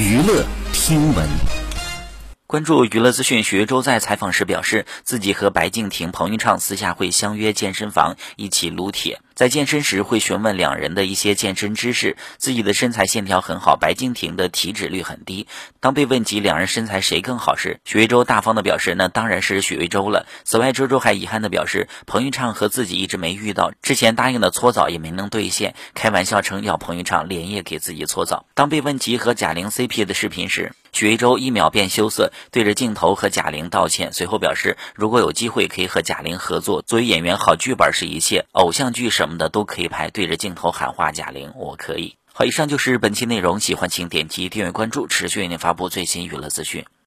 娱乐听闻，关注娱乐资讯。许魏洲在采访时表示，自己和白敬亭、彭昱畅私下会相约健身房一起撸铁。在健身时会询问两人的一些健身知识，自己的身材线条很好，白敬亭的体脂率很低。当被问及两人身材谁更好时，许魏洲大方的表示，那当然是许魏洲了。此外，周周还遗憾的表示，彭昱畅和自己一直没遇到，之前答应的搓澡也没能兑现，开玩笑称要彭昱畅连夜给自己搓澡。当被问及和贾玲 CP 的视频时，许魏洲一秒变羞涩，对着镜头和贾玲道歉，随后表示，如果有机会可以和贾玲合作。作为演员，好剧本是一切，偶像剧什么的都可以拍，对着镜头喊话贾玲，我可以。好，以上就是本期内容，喜欢请点击订阅关注，持续为您发布最新娱乐资讯。